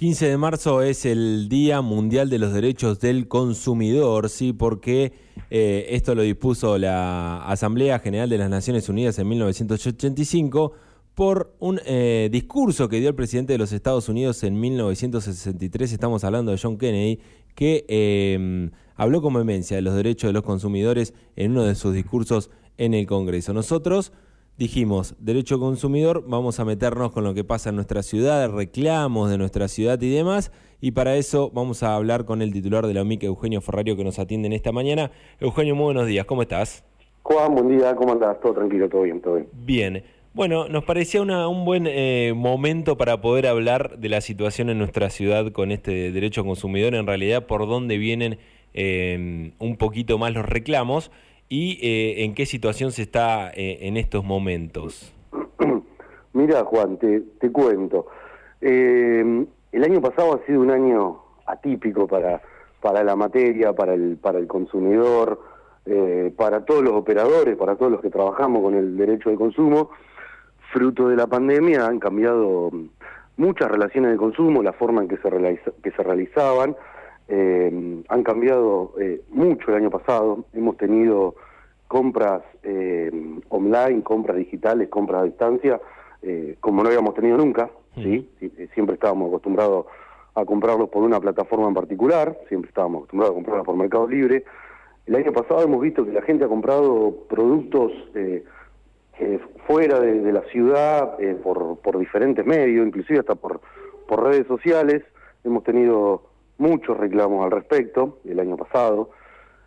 15 de marzo es el Día Mundial de los Derechos del Consumidor, sí, porque eh, esto lo dispuso la Asamblea General de las Naciones Unidas en 1985 por un eh, discurso que dio el presidente de los Estados Unidos en 1963, estamos hablando de John Kennedy, que em, habló con vehemencia de los derechos de los consumidores en uno de sus discursos en el Congreso. Nosotros dijimos, derecho consumidor, vamos a meternos con lo que pasa en nuestra ciudad, reclamos de nuestra ciudad y demás, y para eso vamos a hablar con el titular de la OMIC, Eugenio Ferrario, que nos atiende en esta mañana. Eugenio, muy buenos días, ¿cómo estás? Juan, buen día, ¿cómo andás? Todo tranquilo, todo bien, todo bien. Bien. Bueno, nos parecía un buen eh, momento para poder hablar de la situación en nuestra ciudad con este derecho consumidor, en realidad por dónde vienen eh, un poquito más los reclamos y eh, en qué situación se está eh, en estos momentos. Mira, Juan, te, cuento. Eh, el año pasado ha sido un año atípico para, para la materia, para el, para el consumidor, para todos los operadores, para todos los que trabajamos con el derecho de consumo. Fruto de la pandemia han cambiado muchas relaciones de consumo, la forma en que se, que se realizaban, eh, han cambiado eh, mucho el año pasado. Hemos tenido compras eh, online, compras digitales, compras a distancia, como no habíamos tenido nunca. ¿sí? Siempre estábamos acostumbrados a comprarlos por una plataforma en particular, siempre estábamos acostumbrados a comprarlos por Mercado Libre. El año pasado hemos visto que la gente ha comprado productos fuera de, la ciudad por, por diferentes medios, inclusive hasta por, por redes sociales. Hemos tenido muchos reclamos al respecto el año pasado.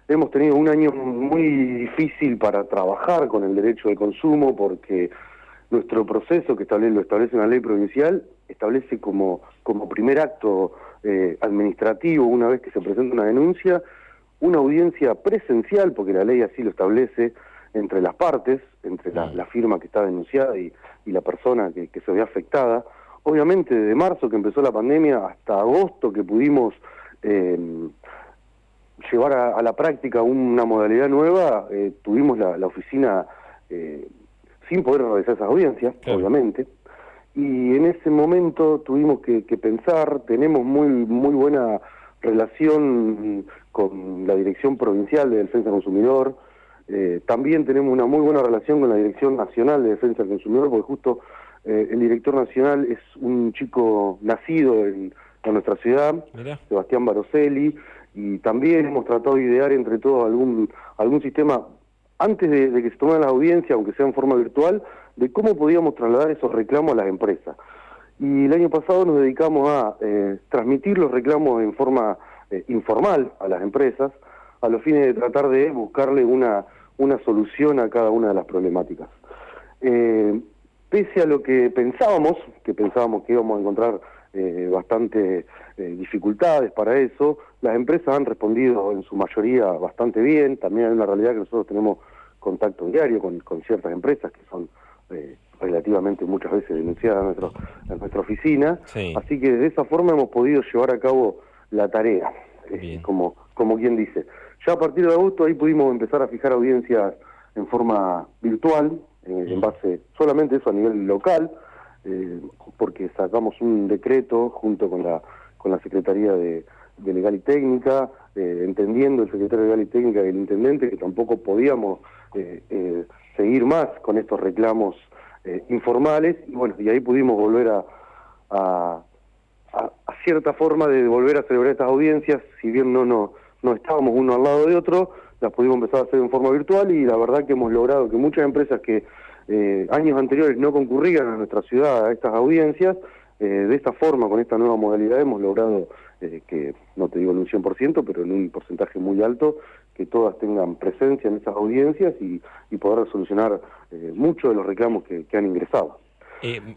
Hemos tenido un año muy difícil para trabajar con el derecho de consumo porque nuestro proceso que establece, lo establece una ley provincial establece como, como primer acto eh, administrativo, una vez que se presenta una denuncia, una audiencia presencial, porque la ley así lo establece, entre las partes, entre la, mm. firma que está denunciada y, la persona que, que se ve afectada, obviamente desde marzo que empezó la pandemia hasta agosto que pudimos eh, llevar a, la práctica una modalidad nueva, eh, tuvimos la, oficina eh, sin poder realizar esas audiencias, obviamente, y en ese momento tuvimos que, pensar, tenemos muy, muy buena relación con la Dirección Provincial de Defensa del Consumidor, también tenemos una muy buena relación con la Dirección Nacional de Defensa del Consumidor, porque justo eh, el director nacional es un chico nacido en, nuestra ciudad, Sebastián Baroselli, y también hemos tratado de idear entre todos algún, algún sistema, antes de, que se tomara la audiencia, aunque sea en forma virtual, de cómo podíamos trasladar esos reclamos a las empresas. Y el año pasado nos dedicamos a eh, transmitir los reclamos en forma eh, informal a las empresas, a los fines de tratar de buscarle una, una solución a cada una de las problemáticas. Eh, pese a lo que pensábamos, que pensábamos que íbamos a encontrar eh, bastante eh, dificultades para eso, las empresas han respondido en su mayoría bastante bien, también hay una realidad que nosotros tenemos contacto diario con, ciertas empresas que son eh, relativamente muchas veces denunciadas en, nuestro, en nuestra oficina, así que de esa forma hemos podido llevar a cabo la tarea, como, como quien dice. Ya a partir de agosto ahí pudimos empezar a fijar audiencias en forma virtual, eh, en base solamente eso a nivel local, eh, porque sacamos un decreto junto con la, con la Secretaría de, Legal y Técnica, eh, entendiendo el secretario de Legal y Técnica y el intendente que tampoco podíamos seguir más con estos reclamos informales, y bueno, y ahí pudimos volver a, a, a, cierta forma de volver a celebrar estas audiencias, si bien no, no, no estábamos uno al lado de otro, las pudimos empezar a hacer en forma virtual y la verdad que hemos logrado que muchas empresas que eh, años anteriores no concurrían a nuestra ciudad a estas audiencias, eh, de esta forma, con esta nueva modalidad, hemos logrado eh, que, no te digo en un 100%, pero en un porcentaje muy alto, que todas tengan presencia en esas audiencias y, poder solucionar muchos de los reclamos que, han ingresado.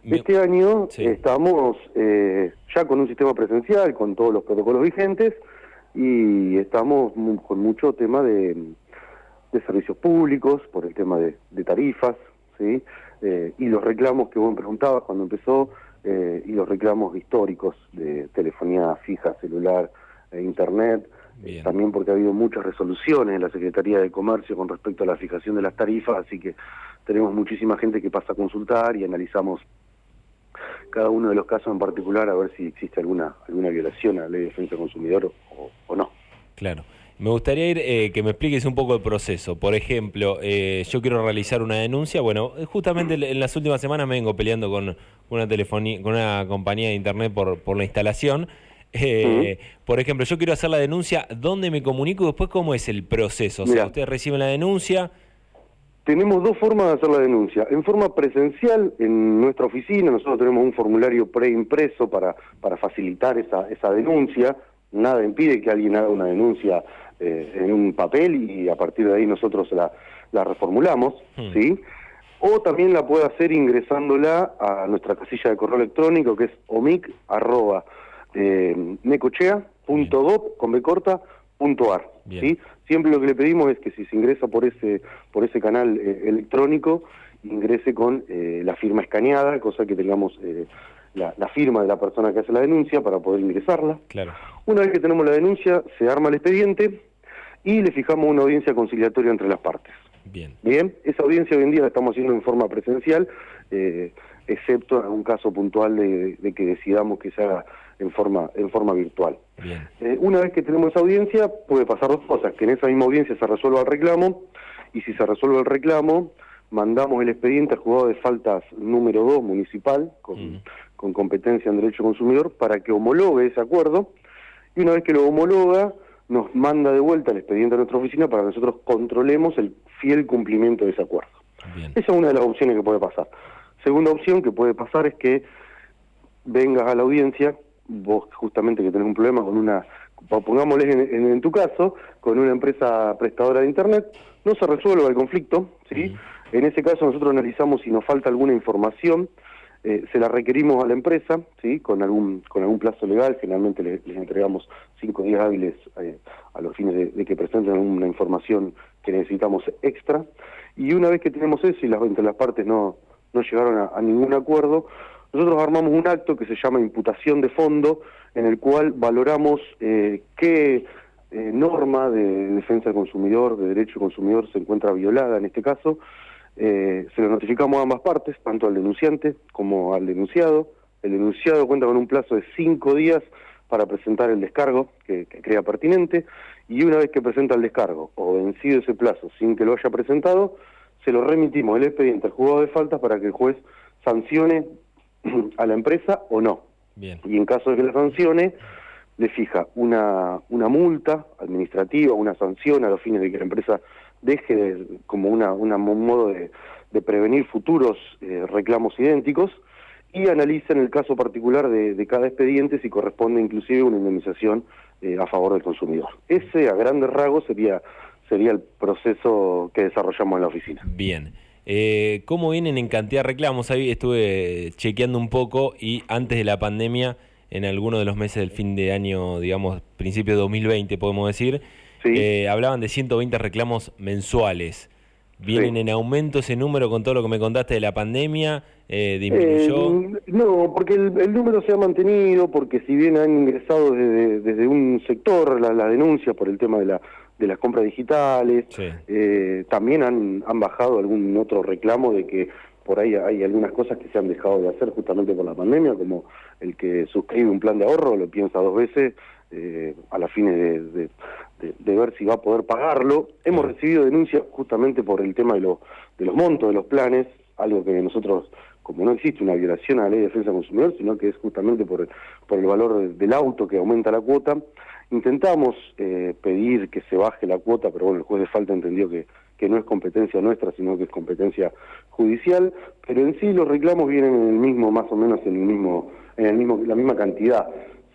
Este año estamos ya con un sistema presencial, con todos los protocolos vigentes, y estamos con mucho tema de, servicios públicos, por el tema de, tarifas, ¿sí? Eh, y los reclamos que vos me preguntabas cuando empezó, eh, y los reclamos históricos de telefonía fija, celular e internet, también porque ha habido muchas resoluciones en la Secretaría de Comercio con respecto a la fijación de las tarifas, así que tenemos muchísima gente que pasa a consultar y analizamos cada uno de los casos en particular a ver si existe alguna alguna violación a la ley de defensa del consumidor o, no. Claro. Me gustaría ir eh, que me expliques un poco el proceso. Por ejemplo, eh, yo quiero realizar una denuncia. Bueno, justamente en las últimas semanas me vengo peleando con una telefonía, con una compañía de internet por, por la instalación. Eh, por ejemplo, yo quiero hacer la denuncia, ¿dónde me comunico y después cómo es el proceso? O sea, ustedes reciben la denuncia. Tenemos dos formas de hacer la denuncia. En forma presencial, en nuestra oficina, nosotros tenemos un formulario preimpreso para, para facilitar esa, esa denuncia. Nada impide que alguien haga una denuncia eh, en un papel y a partir de ahí nosotros la, la reformulamos, hmm. ¿sí? O también la puede hacer ingresándola a nuestra casilla de correo electrónico que es omic eh, ¿sí? Siempre lo que le pedimos es que si se ingresa por ese, por ese canal eh, electrónico, ingrese con eh, la firma escaneada, cosa que tengamos eh, la, firma de la persona que hace la denuncia para poder ingresarla. Claro. Una vez que tenemos la denuncia, se arma el expediente y le fijamos una audiencia conciliatoria entre las partes. Bien. Bien, esa audiencia hoy en día la estamos haciendo en forma presencial, excepto en un caso puntual de, de que decidamos que se haga en forma, en forma virtual. Eh, una vez que tenemos esa audiencia, puede pasar dos cosas, que en esa misma audiencia se resuelva el reclamo, y si se resuelve el reclamo, mandamos el expediente al juzgado de faltas número 2 municipal, con, con competencia en derecho consumidor, para que homologue ese acuerdo, y una vez que lo homologa, nos manda de vuelta el expediente a nuestra oficina para que nosotros controlemos el fiel cumplimiento de ese acuerdo. Esa es una de las opciones que puede pasar. Segunda opción que puede pasar es que vengas a la audiencia vos justamente que tenés un problema con una, pongámosle en, tu caso, con una empresa prestadora de Internet, no se resuelva el conflicto, ¿sí? En ese caso nosotros analizamos si nos falta alguna información, eh, se la requerimos a la empresa, ¿sí? Con algún, con algún plazo legal, generalmente les, entregamos cinco días hábiles eh, a los fines de, que presenten una información que necesitamos extra, y una vez que tenemos eso y las, entre las partes no, no llegaron a ningún acuerdo, nosotros armamos un acto que se llama imputación de fondo, en el cual valoramos eh, qué eh, norma de defensa del consumidor, de derecho del consumidor, se encuentra violada en este caso. Eh, se lo notificamos a ambas partes, tanto al denunciante como al denunciado. El denunciado cuenta con un plazo de cinco días para presentar el descargo que, que, crea pertinente y una vez que presenta el descargo o vencido ese plazo sin que lo haya presentado, se lo remitimos el expediente al juzgado de faltas para que el juez sancione a la empresa o no. Y en caso de que la sancione, le fija una, una multa administrativa, una sanción a los fines de que la empresa deje de, como una, una, un modo de, prevenir futuros eh, reclamos idénticos y analiza en el caso particular de, cada expediente si corresponde inclusive una indemnización eh, a favor del consumidor. Ese a grandes rasgos sería, sería el proceso que desarrollamos en la oficina. Bien. Eh, ¿Cómo vienen en cantidad de reclamos? Ahí estuve chequeando un poco y antes de la pandemia, en alguno de los meses del fin de año, digamos, principio de 2020, podemos decir, eh, hablaban de 120 reclamos mensuales. ¿Vienen en aumento ese número con todo lo que me contaste de la pandemia? Eh, ¿Disminuyó? Eh, no, porque el, número se ha mantenido, porque si bien han ingresado desde, desde un sector la, la denuncia por el tema de la de las compras digitales, eh, también han, han bajado algún otro reclamo de que por ahí hay algunas cosas que se han dejado de hacer justamente por la pandemia, como el que suscribe un plan de ahorro, lo piensa dos veces eh, a la fines de, de, ver si va a poder pagarlo. Hemos recibido denuncias justamente por el tema de, lo, de los montos de los planes, algo que nosotros, como no existe una violación a la ley de defensa del consumidor, sino que es justamente por, el valor del auto que aumenta la cuota, Intentamos eh, pedir que se baje la cuota, pero bueno, el juez de falta entendió que, no es competencia nuestra, sino que es competencia judicial, pero en sí los reclamos vienen en el mismo, más o menos en el mismo, en el mismo, la misma cantidad.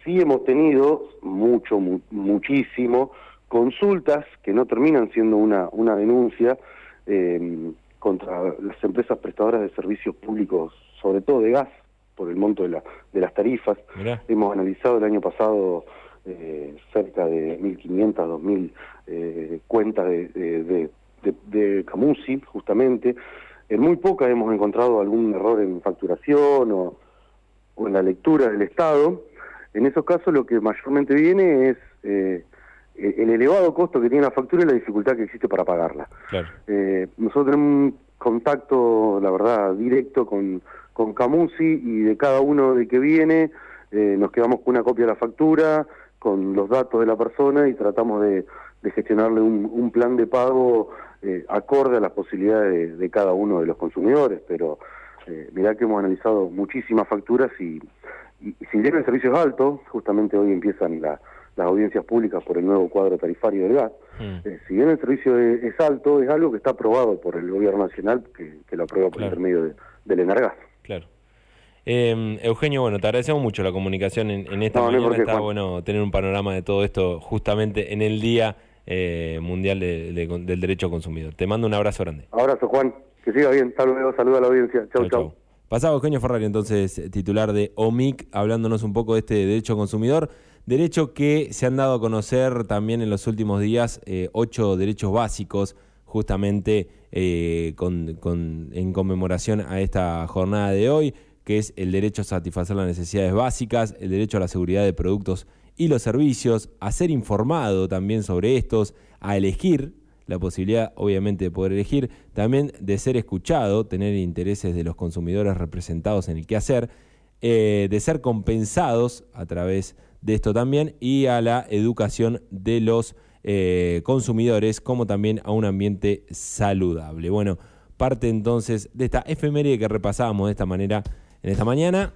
Sí hemos tenido mucho, muchísimo, consultas que no terminan siendo una, una denuncia eh, contra las empresas prestadoras de servicios públicos, sobre todo de gas, por el monto de, la, de las tarifas. Hemos analizado el año pasado eh, cerca de 1.500, 2.000 eh, cuentas de, de, de, Camusi, justamente. En muy pocas hemos encontrado algún error en facturación o, o, en la lectura del Estado. En esos casos lo que mayormente viene es eh, el elevado costo que tiene la factura y la dificultad que existe para pagarla. Eh, nosotros tenemos un contacto, la verdad, directo con, con Camusi y de cada uno de que viene eh, nos quedamos con una copia de la factura, con los datos de la persona y tratamos de, gestionarle un, plan de pago eh, acorde a las posibilidades de, cada uno de los consumidores. Pero eh, mirá que hemos analizado muchísimas facturas y, si bien el servicio es alto, justamente hoy empiezan las audiencias públicas por el nuevo cuadro tarifario del gas, mm. si bien el servicio es, alto, es algo que está aprobado por el gobierno nacional, que, lo aprueba por intermedio de, del Enargas. Claro. Eh, Eugenio, bueno, te agradecemos mucho la comunicación en, esta mañana. Está bueno tener un panorama de todo esto justamente en el Día eh, Mundial del Derecho Consumidor. Te mando un abrazo grande. Abrazo, Juan. Que siga bien. Luego. Saludos a la audiencia. Chau, chau. Pasado Eugenio Ferrari, entonces titular de OMIC, hablándonos un poco de este derecho consumidor. Derecho que se han dado a conocer también en los últimos días, eh, ocho derechos básicos, justamente eh, en conmemoración a esta jornada de hoy que es el derecho a satisfacer las necesidades básicas, el derecho a la seguridad de productos y los servicios, a ser informado también sobre estos, a elegir, la posibilidad obviamente de poder elegir, también de ser escuchado, tener intereses de los consumidores representados en el qué hacer, eh, de ser compensados a través de esto también y a la educación de los eh, consumidores como también a un ambiente saludable. Bueno, parte entonces de esta efeméride que repasábamos de esta manera en esta mañana